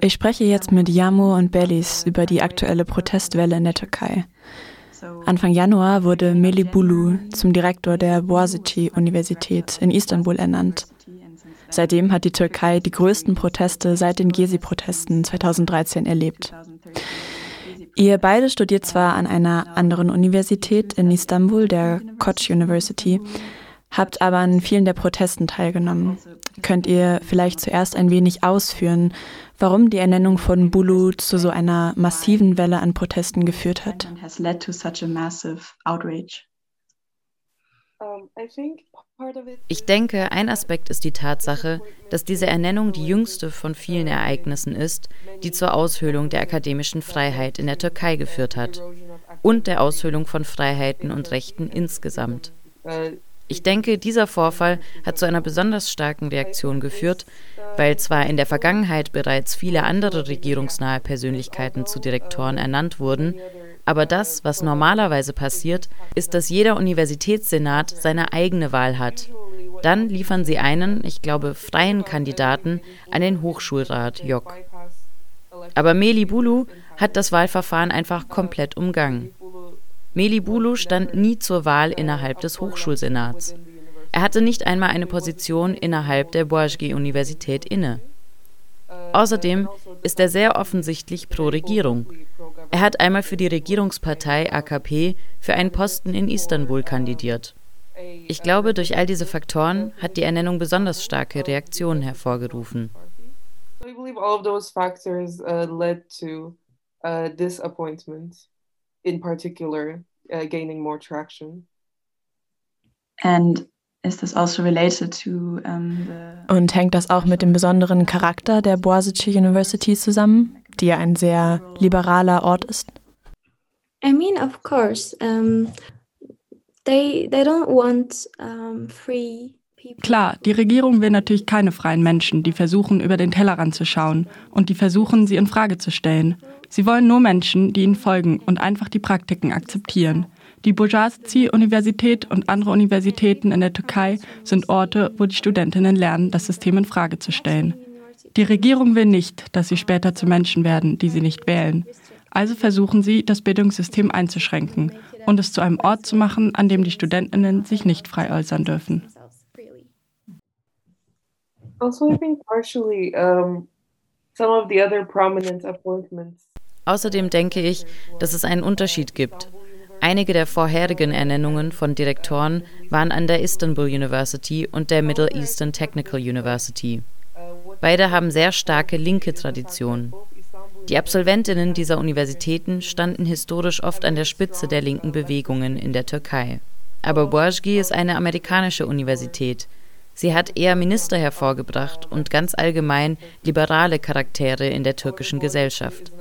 Ich spreche jetzt mit Yamo und Belis über die aktuelle Protestwelle in der Türkei. Anfang Januar wurde Meli Bulu zum Direktor der Boğaziçi-Universität in Istanbul ernannt. Seitdem hat die Türkei die größten Proteste seit den Gezi-Protesten 2013 erlebt. Ihr beide studiert zwar an einer anderen Universität in Istanbul, der Koç University, habt aber an vielen der Protesten teilgenommen. Könnt ihr vielleicht zuerst ein wenig ausführen, warum die Ernennung von Bulu zu so einer massiven Welle an Protesten geführt hat? Ich denke, ein Aspekt ist die Tatsache, dass diese Ernennung die jüngste von vielen Ereignissen ist, die zur Aushöhlung der akademischen Freiheit in der Türkei geführt hat und der Aushöhlung von Freiheiten und Rechten insgesamt. Ich denke, dieser Vorfall hat zu einer besonders starken Reaktion geführt, weil zwar in der Vergangenheit bereits viele andere regierungsnahe Persönlichkeiten zu Direktoren ernannt wurden, aber das, was normalerweise passiert, ist, dass jeder Universitätssenat seine eigene Wahl hat. Dann liefern sie einen, ich glaube, freien Kandidaten an den Hochschulrat JOK. Aber Meli Bulu hat das Wahlverfahren einfach komplett umgangen. Melibulu stand nie zur Wahl innerhalb des Hochschulsenats. Er hatte nicht einmal eine Position innerhalb der Boğaziçi-Universität inne. Außerdem ist er sehr offensichtlich pro Regierung. Er hat einmal für die Regierungspartei AKP für einen Posten in Istanbul kandidiert. Ich glaube, durch all diese Faktoren hat die Ernennung besonders starke Reaktionen hervorgerufen. I believe all of those factors uh, led to uh, disappointment in particular uh, gaining more traction. And is this also related to, um, the Und hängt das auch mit dem besonderen Charakter der Boğaziçi University zusammen, die ja ein sehr liberaler Ort ist? I mean, of course, um, they they don't want um, free Klar, die Regierung will natürlich keine freien Menschen, die versuchen, über den Tellerrand zu schauen und die versuchen, sie in Frage zu stellen. Sie wollen nur Menschen, die ihnen folgen und einfach die Praktiken akzeptieren. Die Boğaziçi-Universität und andere Universitäten in der Türkei sind Orte, wo die Studentinnen lernen, das System in Frage zu stellen. Die Regierung will nicht, dass sie später zu Menschen werden, die sie nicht wählen. Also versuchen sie, das Bildungssystem einzuschränken und es zu einem Ort zu machen, an dem die Studentinnen sich nicht frei äußern dürfen. Also, I think partially um, some of the other prominent appointments Außerdem denke ich, dass es einen Unterschied gibt. Einige der vorherigen Ernennungen von Direktoren waren an der Istanbul University und der Middle Eastern Technical University. Beide haben sehr starke linke Traditionen. Die Absolventinnen dieser Universitäten standen historisch oft an der Spitze der linken Bewegungen in der Türkei. Aber Boğaziçi ist eine amerikanische Universität. Sie hat eher Minister hervorgebracht und ganz allgemein liberale Charaktere in der türkischen Gesellschaft.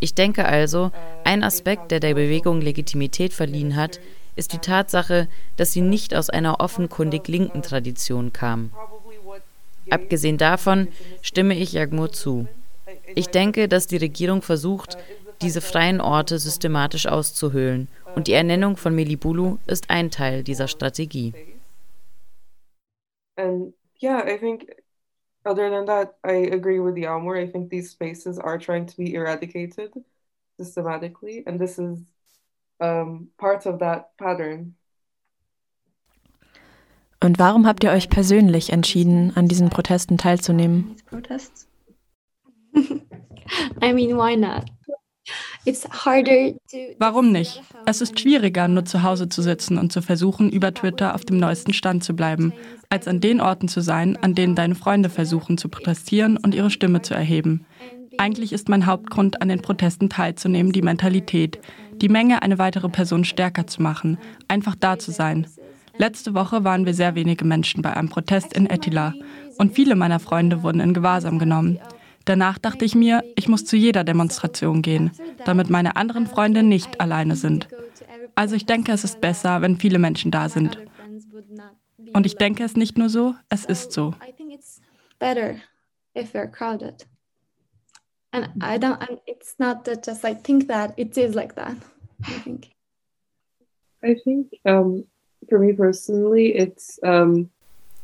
Ich denke also, ein Aspekt, der der Bewegung Legitimität verliehen hat, ist die Tatsache, dass sie nicht aus einer offenkundig linken Tradition kam. Abgesehen davon stimme ich Jagmur zu. Ich denke, dass die Regierung versucht, diese freien Orte systematisch auszuhöhlen, und die Ernennung von Melibulu ist ein Teil dieser Strategie. And yeah, I think other than that, I agree with the Yamur. I think these spaces are trying to be eradicated systematically, and this is um, part of that pattern. Und warum habt ihr euch persönlich entschieden, an diesen Protesten teilzunehmen? I mean, why not? Warum nicht? Es ist schwieriger, nur zu Hause zu sitzen und zu versuchen, über Twitter auf dem neuesten Stand zu bleiben, als an den Orten zu sein, an denen deine Freunde versuchen zu protestieren und ihre Stimme zu erheben. Eigentlich ist mein Hauptgrund, an den Protesten teilzunehmen, die Mentalität, die Menge, eine weitere Person stärker zu machen, einfach da zu sein. Letzte Woche waren wir sehr wenige Menschen bei einem Protest in Ettila und viele meiner Freunde wurden in Gewahrsam genommen. Danach dachte ich mir, ich muss zu jeder Demonstration gehen, damit meine anderen Freunde nicht alleine sind. Also ich denke, es ist besser, wenn viele Menschen da sind. Und ich denke es nicht nur so, es ist so. And I don't, it's not that just I think that, it is like that, I think. I think um, for me personally, it's um,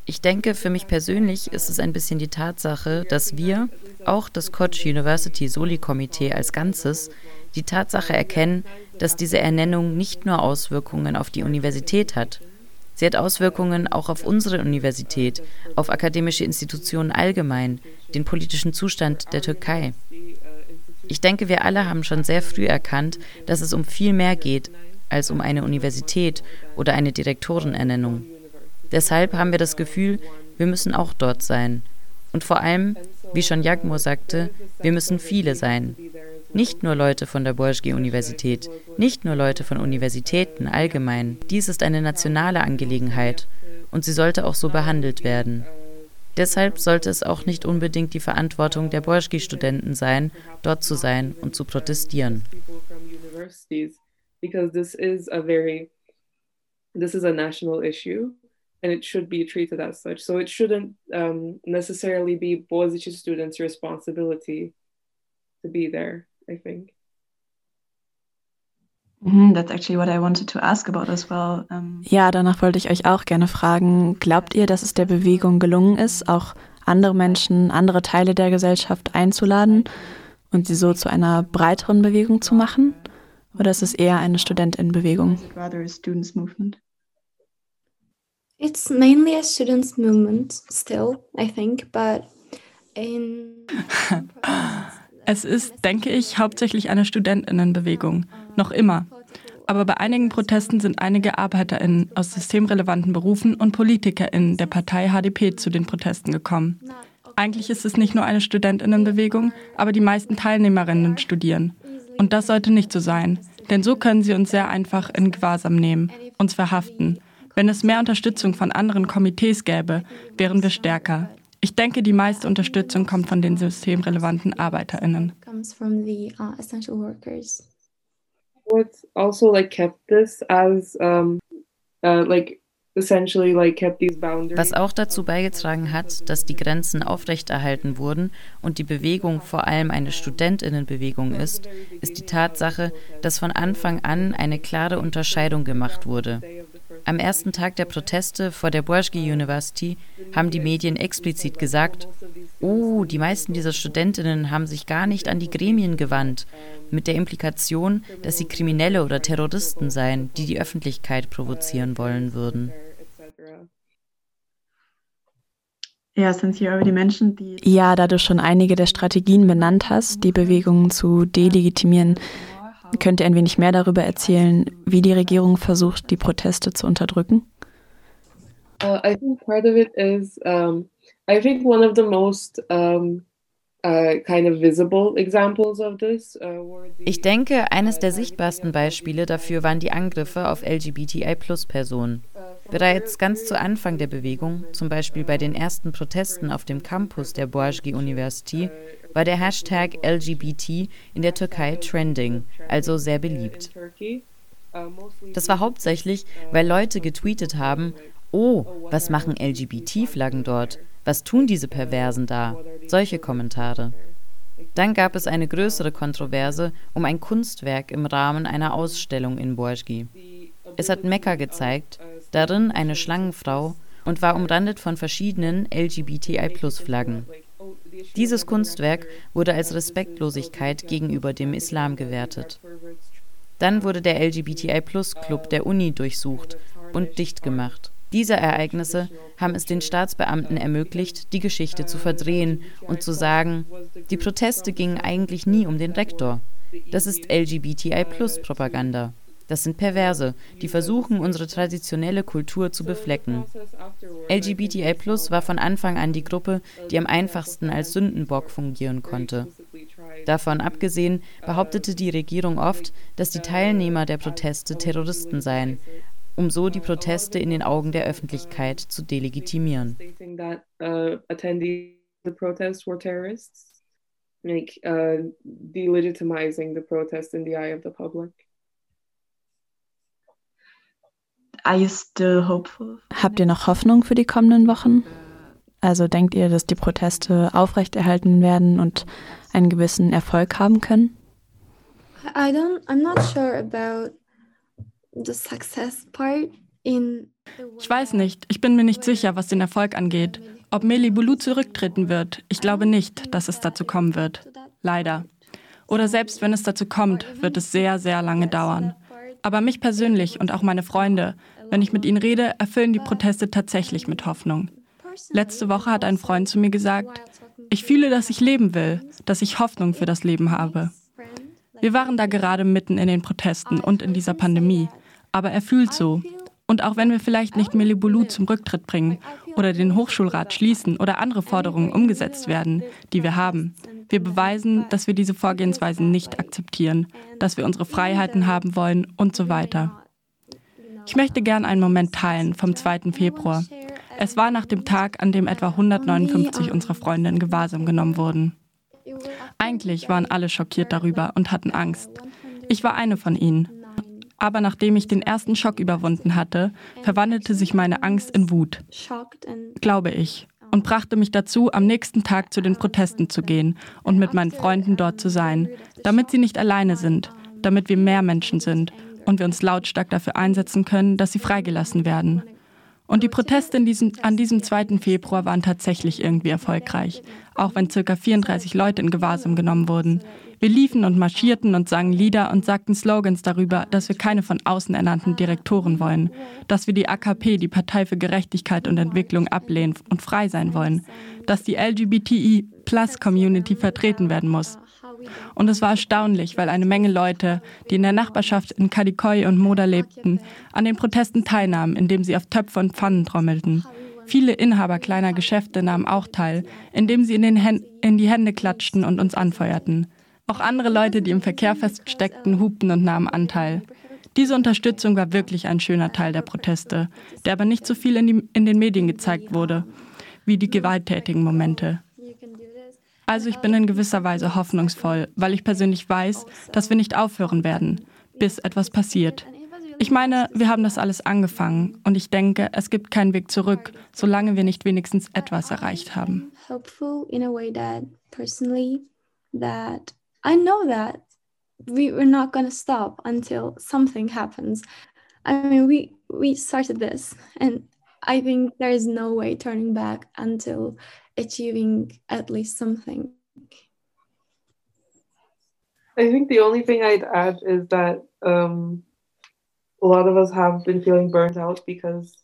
Ich denke, für mich persönlich ist es ein bisschen die Tatsache, dass wir, auch das Koch University Soli-Komitee als Ganzes, die Tatsache erkennen, dass diese Ernennung nicht nur Auswirkungen auf die Universität hat. Sie hat Auswirkungen auch auf unsere Universität, auf akademische Institutionen allgemein, den politischen Zustand der Türkei. Ich denke, wir alle haben schon sehr früh erkannt, dass es um viel mehr geht als um eine Universität oder eine Direktorenernennung. Deshalb haben wir das Gefühl, wir müssen auch dort sein. Und vor allem, wie schon Jagmur sagte, wir müssen viele sein. Nicht nur Leute von der Borschi-Universität, nicht nur Leute von Universitäten allgemein. Dies ist eine nationale Angelegenheit und sie sollte auch so behandelt werden. Deshalb sollte es auch nicht unbedingt die Verantwortung der Borschi-Studenten sein, dort zu sein und zu protestieren. Because this is a very, this is a national issue and it should be treated as such. So it shouldn't um, necessarily be Bozici students' responsibility to be there. I think. Mhm, ja, danach wollte ich euch auch gerne fragen. Glaubt ihr, dass es der Bewegung gelungen ist, auch andere Menschen, andere Teile der Gesellschaft einzuladen und sie so zu einer breiteren Bewegung zu machen? Oder ist es eher eine Studentinnenbewegung? It's mainly a students' movement still, I think, but in Es ist, denke ich, hauptsächlich eine Studentinnenbewegung. Noch immer. Aber bei einigen Protesten sind einige Arbeiterinnen aus systemrelevanten Berufen und Politikerinnen der Partei HDP zu den Protesten gekommen. Eigentlich ist es nicht nur eine Studentinnenbewegung, aber die meisten Teilnehmerinnen studieren. Und das sollte nicht so sein, denn so können sie uns sehr einfach in Gewahrsam nehmen, uns verhaften. Wenn es mehr Unterstützung von anderen Komitees gäbe, wären wir stärker. Ich denke, die meiste Unterstützung kommt von den systemrelevanten ArbeiterInnen. Uh, What also like kept this as um, uh, like was auch dazu beigetragen hat, dass die Grenzen aufrechterhalten wurden und die Bewegung vor allem eine Studentinnenbewegung ist, ist die Tatsache, dass von Anfang an eine klare Unterscheidung gemacht wurde. Am ersten Tag der Proteste vor der Borsky University haben die Medien explizit gesagt, oh, die meisten dieser Studentinnen haben sich gar nicht an die Gremien gewandt, mit der Implikation, dass sie Kriminelle oder Terroristen seien, die die Öffentlichkeit provozieren wollen würden. Ja, sind hier aber die Menschen, die. Ja, da du schon einige der Strategien benannt hast, die Bewegungen zu delegitimieren, Könnt ihr ein wenig mehr darüber erzählen, wie die Regierung versucht, die Proteste zu unterdrücken? Uh, I think part of it is, um, I think one of the most um, uh, kind of visible examples of this. Uh, ich denke, eines der sichtbarsten Beispiele dafür waren die Angriffe auf LGBTI-Plus-Personen. Bereits ganz zu Anfang der Bewegung, zum Beispiel bei den ersten Protesten auf dem Campus der Boğaziçi University, war der Hashtag LGBT in der Türkei trending, also sehr beliebt. Das war hauptsächlich, weil Leute getweetet haben, oh, was machen LGBT-Flaggen dort? Was tun diese Perversen da? Solche Kommentare. Dann gab es eine größere Kontroverse um ein Kunstwerk im Rahmen einer Ausstellung in Boğaziçi. Es hat Mekka gezeigt, darin eine Schlangenfrau und war umrandet von verschiedenen LGBTI-Plus-Flaggen. Dieses Kunstwerk wurde als Respektlosigkeit gegenüber dem Islam gewertet. Dann wurde der LGBTI-Plus-Club der Uni durchsucht und dicht gemacht. Diese Ereignisse haben es den Staatsbeamten ermöglicht, die Geschichte zu verdrehen und zu sagen, die Proteste gingen eigentlich nie um den Rektor. Das ist LGBTI-Plus-Propaganda. Das sind Perverse, die versuchen, unsere traditionelle Kultur zu beflecken. LGBTI war von Anfang an die Gruppe, die am einfachsten als Sündenbock fungieren konnte. Davon abgesehen behauptete die Regierung oft, dass die Teilnehmer der Proteste Terroristen seien, um so die Proteste in den Augen der Öffentlichkeit zu delegitimieren. Like uh, delegitimizing the protest in the eye of the public. Habt ihr noch Hoffnung für die kommenden Wochen? Also denkt ihr, dass die Proteste aufrechterhalten werden und einen gewissen Erfolg haben können? I don't, I'm not sure about the success part in Ich weiß nicht, ich bin mir nicht sicher, was den Erfolg angeht. Ob Meli Bulu zurücktreten wird, ich glaube nicht, dass es dazu kommen wird. Leider. Oder selbst wenn es dazu kommt, wird es sehr, sehr lange dauern. Aber mich persönlich und auch meine Freunde, wenn ich mit ihnen rede, erfüllen die Proteste tatsächlich mit Hoffnung. Letzte Woche hat ein Freund zu mir gesagt, ich fühle, dass ich leben will, dass ich Hoffnung für das Leben habe. Wir waren da gerade mitten in den Protesten und in dieser Pandemie, aber er fühlt so. Und auch wenn wir vielleicht nicht Melibulu zum Rücktritt bringen oder den Hochschulrat schließen oder andere Forderungen umgesetzt werden, die wir haben, wir beweisen, dass wir diese Vorgehensweisen nicht akzeptieren, dass wir unsere Freiheiten haben wollen und so weiter. Ich möchte gern einen Moment teilen vom 2. Februar. Es war nach dem Tag, an dem etwa 159 unserer Freunde in Gewahrsam genommen wurden. Eigentlich waren alle schockiert darüber und hatten Angst. Ich war eine von ihnen. Aber nachdem ich den ersten Schock überwunden hatte, verwandelte sich meine Angst in Wut. Glaube ich. Und brachte mich dazu, am nächsten Tag zu den Protesten zu gehen und mit meinen Freunden dort zu sein, damit sie nicht alleine sind, damit wir mehr Menschen sind und wir uns lautstark dafür einsetzen können, dass sie freigelassen werden. Und die Proteste diesem, an diesem 2. Februar waren tatsächlich irgendwie erfolgreich, auch wenn ca. 34 Leute in Gewahrsam genommen wurden. Wir liefen und marschierten und sangen Lieder und sagten Slogans darüber, dass wir keine von außen ernannten Direktoren wollen, dass wir die AKP, die Partei für Gerechtigkeit und Entwicklung, ablehnen und frei sein wollen, dass die LGBTI-Plus-Community vertreten werden muss, und es war erstaunlich, weil eine Menge Leute, die in der Nachbarschaft in Kadikoy und Moda lebten, an den Protesten teilnahmen, indem sie auf Töpfe und Pfannen trommelten. Viele Inhaber kleiner Geschäfte nahmen auch teil, indem sie in, in die Hände klatschten und uns anfeuerten. Auch andere Leute, die im Verkehr feststeckten, hupten und nahmen Anteil. Diese Unterstützung war wirklich ein schöner Teil der Proteste, der aber nicht so viel in, die, in den Medien gezeigt wurde, wie die gewalttätigen Momente. Also ich bin in gewisser Weise hoffnungsvoll, weil ich persönlich weiß, dass wir nicht aufhören werden, bis etwas passiert. Ich meine, wir haben das alles angefangen und ich denke, es gibt keinen Weg zurück, solange wir nicht wenigstens etwas erreicht haben. I know that we we're not going to stop until something happens. I mean, we we started this and I think there is no way turning back until achieving at least something. I think the only thing I'd add is that um, a lot of us have been feeling burnt out because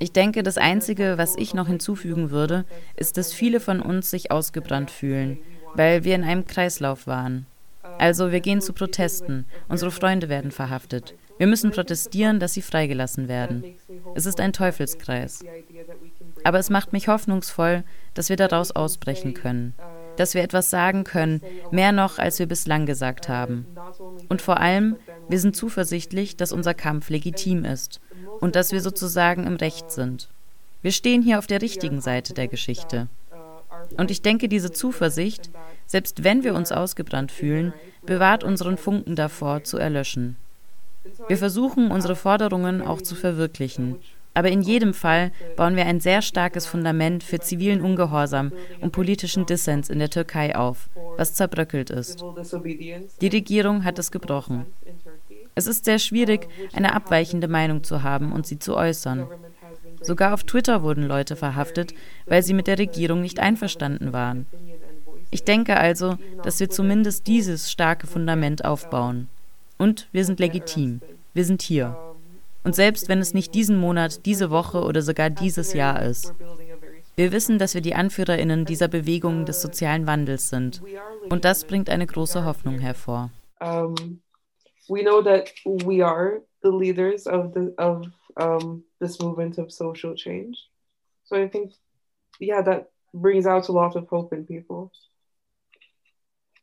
ich denke, das Einzige, was ich noch hinzufügen würde, ist, dass viele von uns sich ausgebrannt fühlen, weil wir in einem Kreislauf waren. Also wir gehen zu Protesten, unsere Freunde werden verhaftet. Wir müssen protestieren, dass sie freigelassen werden. Es ist ein Teufelskreis. Aber es macht mich hoffnungsvoll, dass wir daraus ausbrechen können, dass wir etwas sagen können, mehr noch, als wir bislang gesagt haben. Und vor allem, wir sind zuversichtlich, dass unser Kampf legitim ist und dass wir sozusagen im Recht sind. Wir stehen hier auf der richtigen Seite der Geschichte. Und ich denke, diese Zuversicht, selbst wenn wir uns ausgebrannt fühlen, bewahrt unseren Funken davor zu erlöschen. Wir versuchen, unsere Forderungen auch zu verwirklichen aber in jedem Fall bauen wir ein sehr starkes Fundament für zivilen Ungehorsam und politischen Dissens in der Türkei auf, was zerbröckelt ist. Die Regierung hat es gebrochen. Es ist sehr schwierig, eine abweichende Meinung zu haben und sie zu äußern. Sogar auf Twitter wurden Leute verhaftet, weil sie mit der Regierung nicht einverstanden waren. Ich denke also, dass wir zumindest dieses starke Fundament aufbauen. Und wir sind legitim. Wir sind hier. Und selbst wenn es nicht diesen Monat, diese Woche oder sogar dieses Jahr ist. Wir wissen, dass wir die Anführerinnen dieser Bewegung des sozialen Wandels sind. Und das bringt eine große Hoffnung hervor. Um, we know that we are the leaders of, the, of um, this movement of social change. So I brings out a lot of hope in people.